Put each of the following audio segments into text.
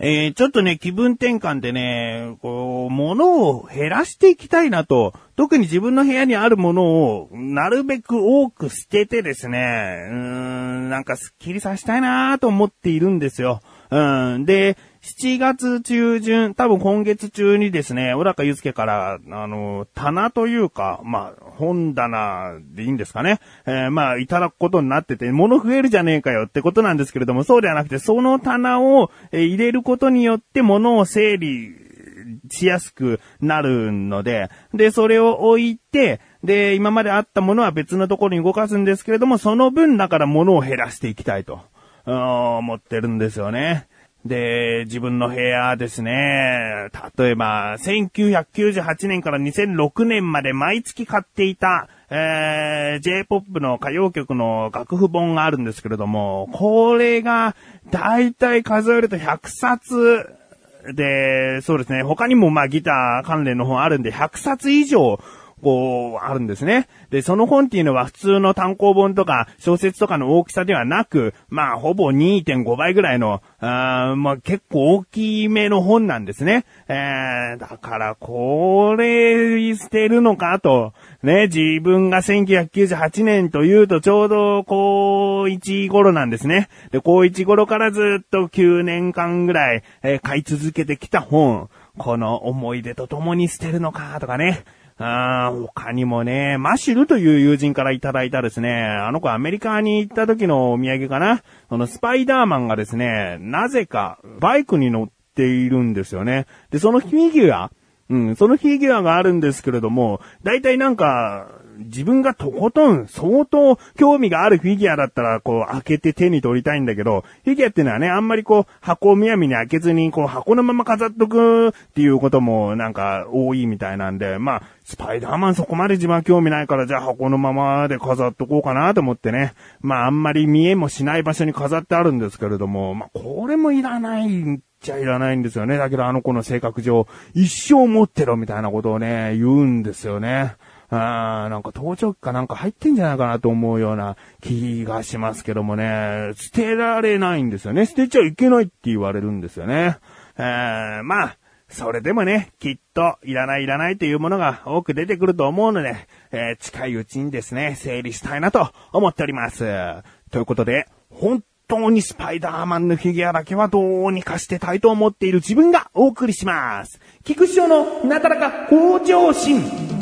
えー、ちょっとね、気分転換でね、こう、物を減らしていきたいなと、特に自分の部屋にあるものを、なるべく多く捨ててですね、うーん、なんかスッキリさせたいなと思っているんですよ。うん。で、7月中旬、多分今月中にですね、小高祐介から、あの、棚というか、まあ、本棚でいいんですかね。えー、まあ、いただくことになってて、物増えるじゃねえかよってことなんですけれども、そうではなくて、その棚を、え、入れることによって物を整理しやすくなるので、で、それを置いて、で、今まであったものは別のところに動かすんですけれども、その分だから物を減らしていきたいと、思ってるんですよね。で、自分の部屋ですね。例えば、1998年から2006年まで毎月買っていた、えー、J-POP の歌謡曲の楽譜本があるんですけれども、これが、だいたい数えると100冊で、そうですね、他にもまあギター関連の本あるんで、100冊以上こう、あるんですね。で、その本っていうのは普通の単行本とか小説とかの大きさではなく、まあ、ほぼ2.5倍ぐらいの、あまあ、結構大きめの本なんですね。えー、だから、これ、捨てるのかと。ね、自分が1998年というとちょうど、高1頃なんですね。で、高1頃からずっと9年間ぐらい、えー、買い続けてきた本。この思い出と共に捨てるのかとかね。あ他にもね、マシルという友人からいただいたですね、あの子アメリカに行った時のお土産かなそのスパイダーマンがですね、なぜかバイクに乗っているんですよね。で、そのフィギュア、うん、そのフィギュアがあるんですけれども、だいたいなんか、自分がとことん相当興味があるフィギュアだったら、こう開けて手に取りたいんだけど、フィギュアっていうのはね、あんまりこう箱をむやみに開けずに、こう箱のまま飾っとくっていうこともなんか多いみたいなんで、まあ、スパイダーマンそこまで自分は興味ないから、じゃあ箱のままで飾っとこうかなと思ってね。まあ、あんまり見えもしない場所に飾ってあるんですけれども、まあ、これもいらないんじゃいらないんですよね。だけどあの子の性格上、一生持ってろみたいなことをね、言うんですよね。あなんか盗聴器かなんか入ってんじゃないかなと思うような気がしますけどもね、捨てられないんですよね。捨てちゃいけないって言われるんですよね。え、まあ、それでもね、きっといらないいらないというものが多く出てくると思うので、えー、近いうちにですね、整理したいなと思っております。ということで、本当にスパイダーマンのフィギュアだけはどうにかしてたいと思っている自分がお送りします。菊師匠のなだらか向上心。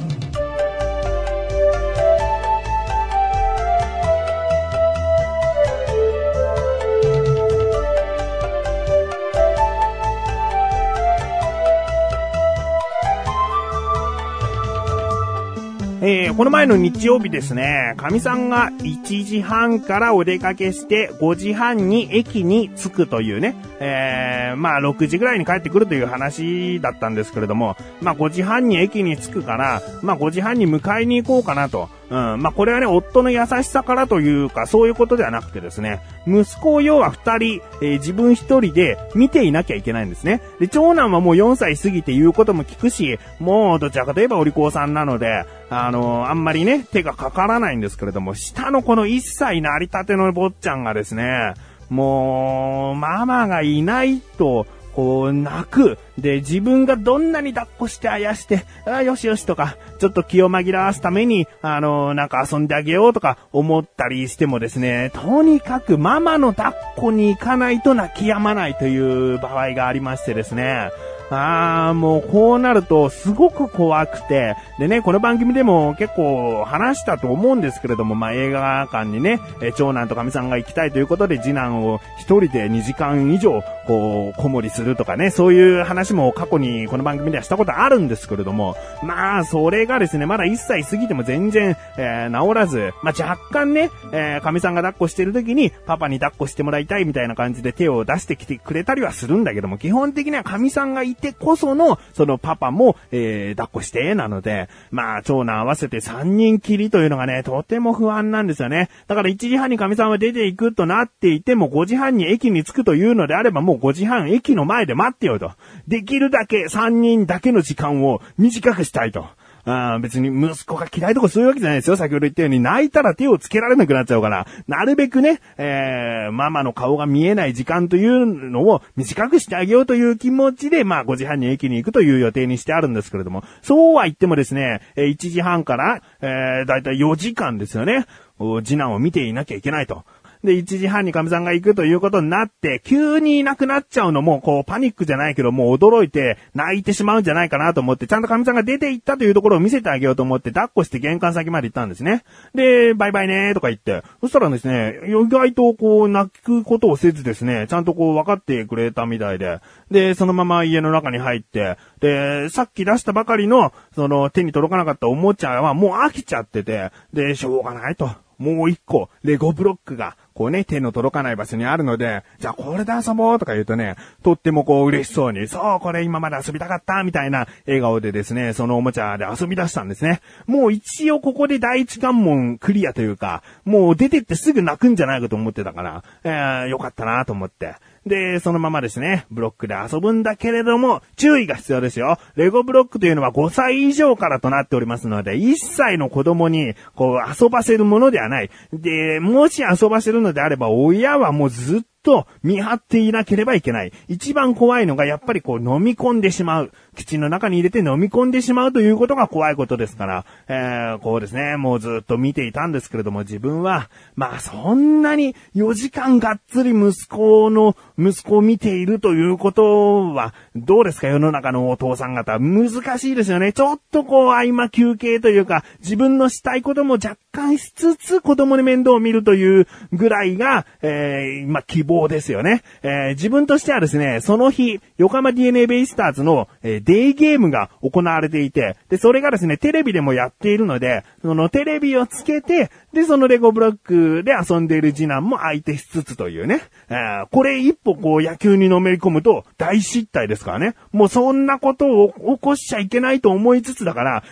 えー、この前の日曜日ですね、神さんが1時半からお出かけして5時半に駅に着くというね、えー、まあ6時ぐらいに帰ってくるという話だったんですけれども、まあ5時半に駅に着くから、まあ5時半に迎えに行こうかなと。うん。まあ、これはね、夫の優しさからというか、そういうことではなくてですね、息子を要は二人、えー、自分一人で見ていなきゃいけないんですね。で、長男はもう4歳過ぎて言うことも聞くし、もうどちらかといえばお利口さんなので、あのー、あんまりね、手がかからないんですけれども、下のこの1歳なりたての坊ちゃんがですね、もう、ママがいないと、こう、泣く。で、自分がどんなに抱っこしてあやして、あよしよしとか、ちょっと気を紛らわすために、あの、なんか遊んであげようとか思ったりしてもですね、とにかくママの抱っこに行かないと泣き止まないという場合がありましてですね、ああ、もうこうなるとすごく怖くて、でね、この番組でも結構話したと思うんですけれども、まあ、映画館にね、え長男とかみさんが行きたいということで次男を一人で2時間以上、こう、子守するとかね、そういう話も過去にこの番組ではしたことあるんですけれども、まあ、それがですね、まだ1歳過ぎても全然、えー、治らず、まあ、若干ね、えー、かみさんが抱っこしてる時に、パパに抱っこしてもらいたいみたいな感じで手を出してきてくれたりはするんだけども、基本的にはかみさんがいてこその、そのパパも、えー、抱っこして、なので、まあ、長男合わせて3人きりというのがね、とても不安なんですよね。だから1時半に神さんは出ていくとなっていても、5時半に駅に着くというのであれば、もう5時半駅の前で待ってよと。できるだけ3人だけの時間を短くしたいと。あ別に息子が嫌いとかそういうわけじゃないですよ。先ほど言ったように泣いたら手をつけられなくなっちゃうから、なるべくね、えー、ママの顔が見えない時間というのを短くしてあげようという気持ちで、まあ5時半に駅に行くという予定にしてあるんですけれども、そうは言ってもですね、1時半から、えー、だいたい4時間ですよね。次男を見ていなきゃいけないと。で、1時半に神さんが行くということになって、急にいなくなっちゃうのも、こう、パニックじゃないけど、もう驚いて、泣いてしまうんじゃないかなと思って、ちゃんと神さんが出て行ったというところを見せてあげようと思って、抱っこして玄関先まで行ったんですね。で、バイバイねーとか言って、そしたらですね、意外とこう、泣くことをせずですね、ちゃんとこう、分かってくれたみたいで、で、そのまま家の中に入って、で、さっき出したばかりの、その、手に届かなかったおもちゃはもう飽きちゃってて、で、しょうがないと。もう一個、レゴブロックが、こうね、手の届かない場所にあるので、じゃあこれで遊ぼうとか言うとね、とってもこう嬉しそうに、そう、これ今まで遊びたかったみたいな笑顔でですね、そのおもちゃで遊び出したんですね。もう一応ここで第一関門クリアというか、もう出てってすぐ泣くんじゃないかと思ってたから、えー、よかったなと思って。で、そのままですね、ブロックで遊ぶんだけれども、注意が必要ですよ。レゴブロックというのは5歳以上からとなっておりますので、1歳の子供に、こう、遊ばせるものではない。で、もし遊ばせるのであれば、親はもうずっとと見張っていなければいけない。一番怖いのがやっぱりこう飲み込んでしまう。口の中に入れて飲み込んでしまうということが怖いことですから、えー、こうですね、もうずっと見ていたんですけれども、自分は、まあそんなに4時間がっつり息子の、息子を見ているということは、どうですか？世の中のお父さん方。難しいですよね。ちょっとこう合間休憩というか、自分のしたいことも若干しつつ子供に面倒を見るというぐらいが、えー、まあ希望ですよね。えー、自分としてはですね、その日、横浜 DNA ベイスターズの、えー、デイゲームが行われていて、で、それがですね、テレビでもやっているので、そのテレビをつけて、で、そのレゴブロックで遊んでいる次男も相手しつつというね。えー、これ一歩こう野球にのめり込むと大失態ですからね。もうそんなことを起こしちゃいけないと思いつつだから、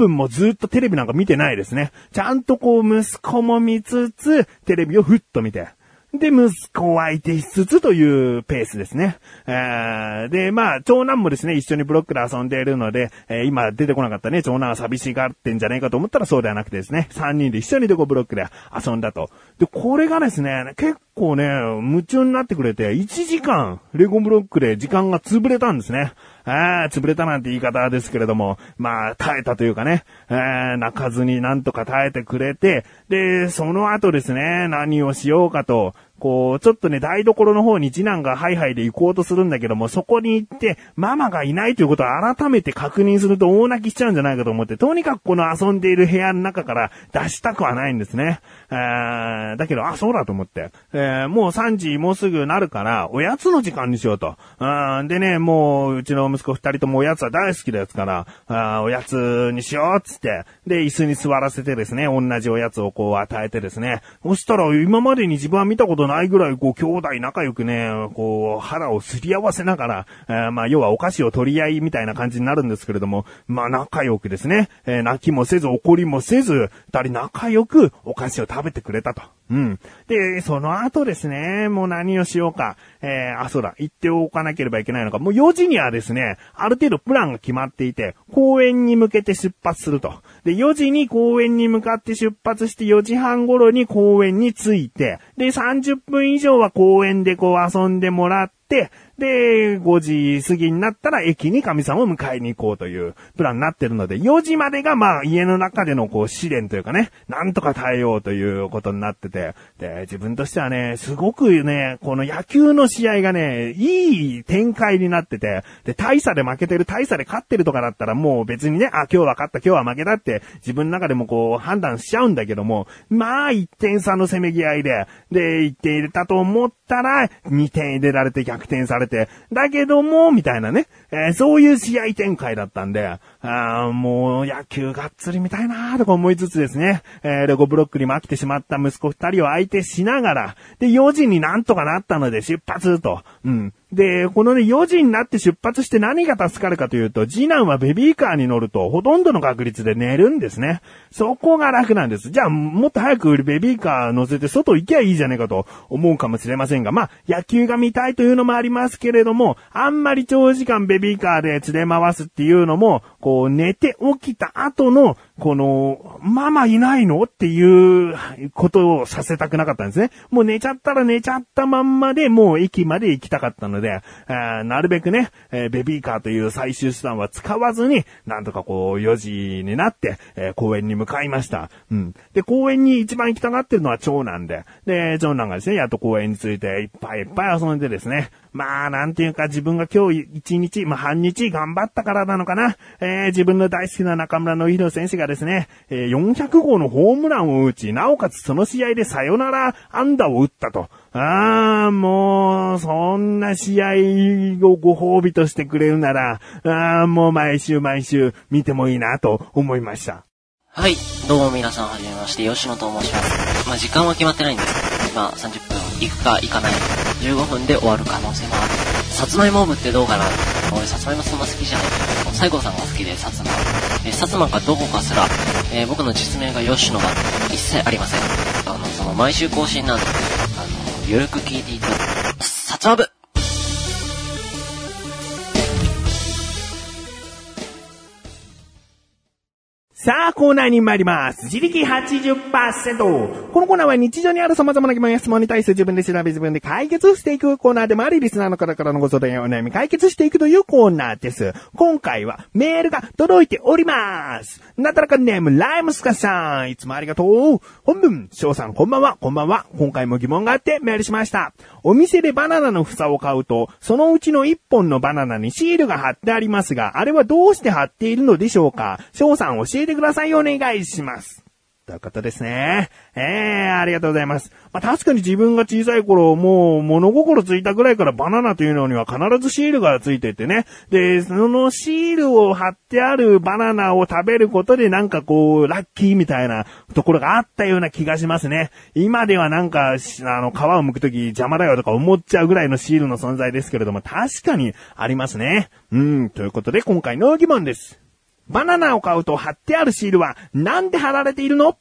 分もずっとテレビなんか見てないですね。ちゃんとこう息子も見つつ、テレビをふっと見て。で、息子を相手しつつというペースですね。えー、で、まあ、長男もですね、一緒にブロックで遊んでいるので、えー、今出てこなかったね、長男は寂しがってんじゃないかと思ったらそうではなくてですね、三人で一緒にデコブロックで遊んだと。で、これがですね、結構ね、夢中になってくれて、1時間、レゴブロックで時間が潰れたんですね。ああ、潰れたなんて言い方ですけれども、まあ、耐えたというかね、えー、泣かずになんとか耐えてくれて、で、その後ですね、何をしようかと、こう、ちょっとね、台所の方に次男がハイハイで行こうとするんだけども、そこに行って、ママがいないということを改めて確認すると大泣きしちゃうんじゃないかと思って、とにかくこの遊んでいる部屋の中から出したくはないんですね。えー、だけど、あ、そうだと思って。えー、もう3時もうすぐなるから、おやつの時間にしようと。うん、でね、もう、うちの息子二人ともおやつは大好きなやつから、あおやつにしようっつって、で、椅子に座らせてですね、同じおやつをこう与えてですね、そしたら今までに自分は見たことないぐらい、こう、兄弟仲良くね、こう、腹をすり合わせながら、えー、まあ、要はお菓子を取り合いみたいな感じになるんですけれども、まあ、仲良くですね、えー、泣きもせず、怒りもせず、二人仲良くお菓子を食べてくれたと。うん。で、その後ですね、もう何をしようか。えー、あ、そうだ、行っておかなければいけないのか。もう4時にはですね、ある程度プランが決まっていて、公園に向けて出発すると。で、4時に公園に向かって出発して4時半頃に公園に着いて、で、30分以上は公園でこう遊んでもらって、で、5時過ぎになったら駅に神さんを迎えに行こうというプランになってるので、4時までがまあ家の中でのこう試練というかね、なんとか耐えようということになってて、で、自分としてはね、すごくね、この野球の試合がね、いい展開になってて、で、大差で負けてる、大差で勝ってるとかだったらもう別にね、あ、今日は勝った、今日は負けたって自分の中でもこう判断しちゃうんだけども、まあ1点差のせめぎ合いで、で、1点入れたと思ったら、2点入れられて逆転されて、だけども、みたいなね、えー、そういう試合展開だったんで、あもう野球がっつり見たいなーとか思いつつですね、えー、レゴブロックにも飽きてしまった息子二人を相手しながら、で、4時になんとかなったので出発と、うん。で、このね、4時になって出発して何が助かるかというと、次男はベビーカーに乗ると、ほとんどの確率で寝るんですね。そこが楽なんです。じゃあ、もっと早くベビーカー乗せて外行きゃいいじゃねえかと思うかもしれませんが、まあ、野球が見たいというのもありますけれども、あんまり長時間ベビーカーで連れ回すっていうのも、こう、寝て起きた後の、この、ママいないの？っていうことをさせたくなかったんですね。もう寝ちゃったら寝ちゃったまんまで、もう駅まで行きたかったので、あなるべくね、えーベビーカーという最終手段は使わずに、なんとかこう、4時になって、えー公園に向かいました。うん。で、公園に一番行きたがってるのは長男で、で、長男がですね、やっと公園についていっぱいいっぱい遊んでですね、まあ、なんていうか自分が今日一日、まあ半日頑張ったからなのかな。えー、自分の大好きな中村の弘選手がですね、えー、400号のホームランを打ち、なおかつその試合でサヨナラ安打を打ったと。ああ、もう、そんな試合をご褒美としてくれるなら、ああ、もう毎週毎週見てもいいなと思いました。はい、どうも皆さんはじめまして、吉野と申します。まあ時間は決まってないんですけど、今30分行くか行かない15分で終わる可能性もある。さつまいもムってどうかな俺、さつまいもそんな好きじゃないけど、西郷さんが好きで、さつまいも。え、さつまかどこかすら、えー、僕の実名が吉野が一切ありません。あの、その、毎週更新なんで、あの、ゆるく聞いていたださつま部さあ、コーナーに参ります。自力80%。このコーナーは日常にある様々な疑問や質問に対して自分で調べ自分で解決していくコーナーでもあり、リスナーの方からのご相談やお悩み解決していくというコーナーです。今回はメールが届いております。なたらかネーム、ライムスカさん。いつもありがとう。本文、翔さんこんばんは、こんばんは。今回も疑問があってメールしました。お店でバナナの房を買うと、そのうちの1本のバナナにシールが貼ってありますが、あれはどうして貼っているのでしょうか？翔さん教えててください。お願いします。ということですね。ええー、ありがとうございます。まあ、確かに自分が小さい頃、もう物心ついたぐらいからバナナというのには必ずシールがついててね。で、そのシールを貼ってあるバナナを食べることでなんかこう、ラッキーみたいなところがあったような気がしますね。今ではなんか、あの、皮を剥くとき邪魔だよとか思っちゃうぐらいのシールの存在ですけれども、確かにありますね。うん、ということで今回の疑問です。バナナを買うと貼ってあるシールはなんで貼られているの？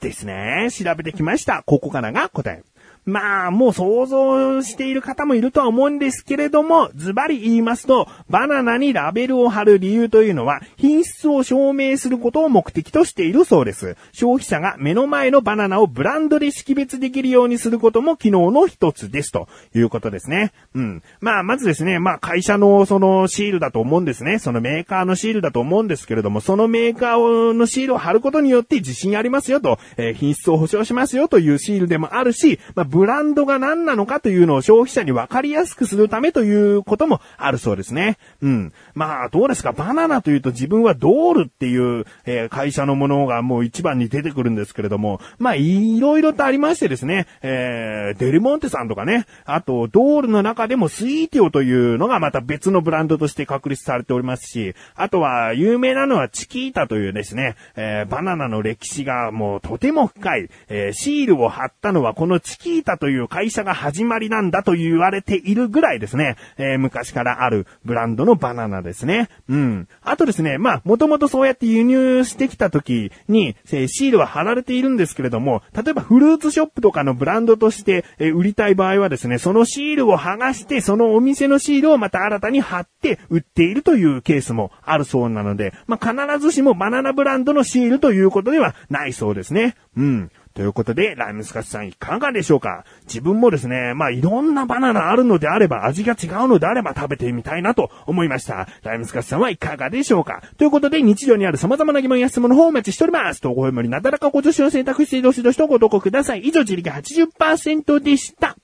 ですね。調べてきました。ここからが答え。まあ、もう想像している方もいるとは思うんですけれども、ズバリ言いますと、バナナにラベルを貼る理由というのは、品質を証明することを目的としているそうです。消費者が目の前のバナナをブランドで識別できるようにすることも機能の一つです。ということですね。うん。まあ、まずですね、まあ、会社のそのシールだと思うんですね。そのメーカーのシールだと思うんですけれども、そのメーカーのシールを貼ることによって自信ありますよと、えー、品質を保証しますよというシールでもあるし、まあ、ブランドが何なのかというのを消費者に分かりやすくするためということもあるそうですね。うん。まあ、どうですか？バナナというと自分はドールっていう、えー、会社のものがもう一番に出てくるんですけれども、まあ、いろいろとありましてですね、えー、デルモンテさんとかね、あと、ドールの中でもスイーティオというのがまた別のブランドとして確立されておりますし、あとは、有名なのはチキータというですね、えー、バナナの歴史がもうとても深い、えー、シールを貼ったのはこのチキータという会社が始まりなんだと言われているぐらいですね、えー、昔からあるブランドのバナナですね。うん。あとですね、まあ、もともとそうやって輸入してきた時に、えシールは貼られているんですけれども、例えばフルーツショップとかのブランドとして、え売りたい場合はですね、そのシールを剥がして、そのお店のシールをまた新たに貼って売っているというケースもあるそうなので、まあ、必ずしもバナナブランドのシールということではないそうですね。うん。ということで、ライムスカッシュさんいかがでしょうか？自分もですね、まあいろんなバナナあるのであれば、味が違うのであれば食べてみたいなと思いました。ライムスカッシュさんはいかがでしょうか？ということで、日常にある様々な疑問や質問の方をお待ちしております。投稿よりなだらかご助手を選択してどしどしとご投稿ください。以上、自力80%でした。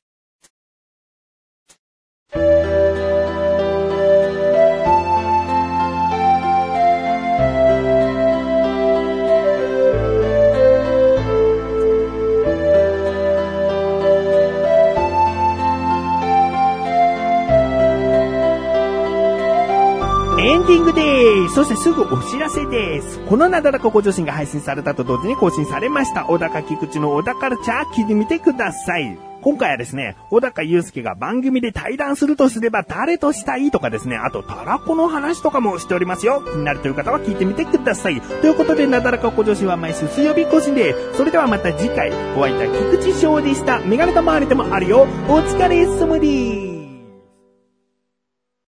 ンディングです。そしてすぐお知らせです。このなだらかご女子が配信されたと同時に更新されました。小高菊池の小田カルチャー聞いてみてください。今回はですね、小高祐介が番組で対談するとすれば誰としたいとかですね、あと、タラコの話とかもしておりますよ。気になるという方は聞いてみてください。ということで、なだらか小女子は毎週水曜日更新で、それではまた次回、お会いいた菊池翔でした。メガネと周りでもあるよ。お疲れ様です。